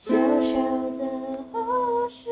小小的卧室。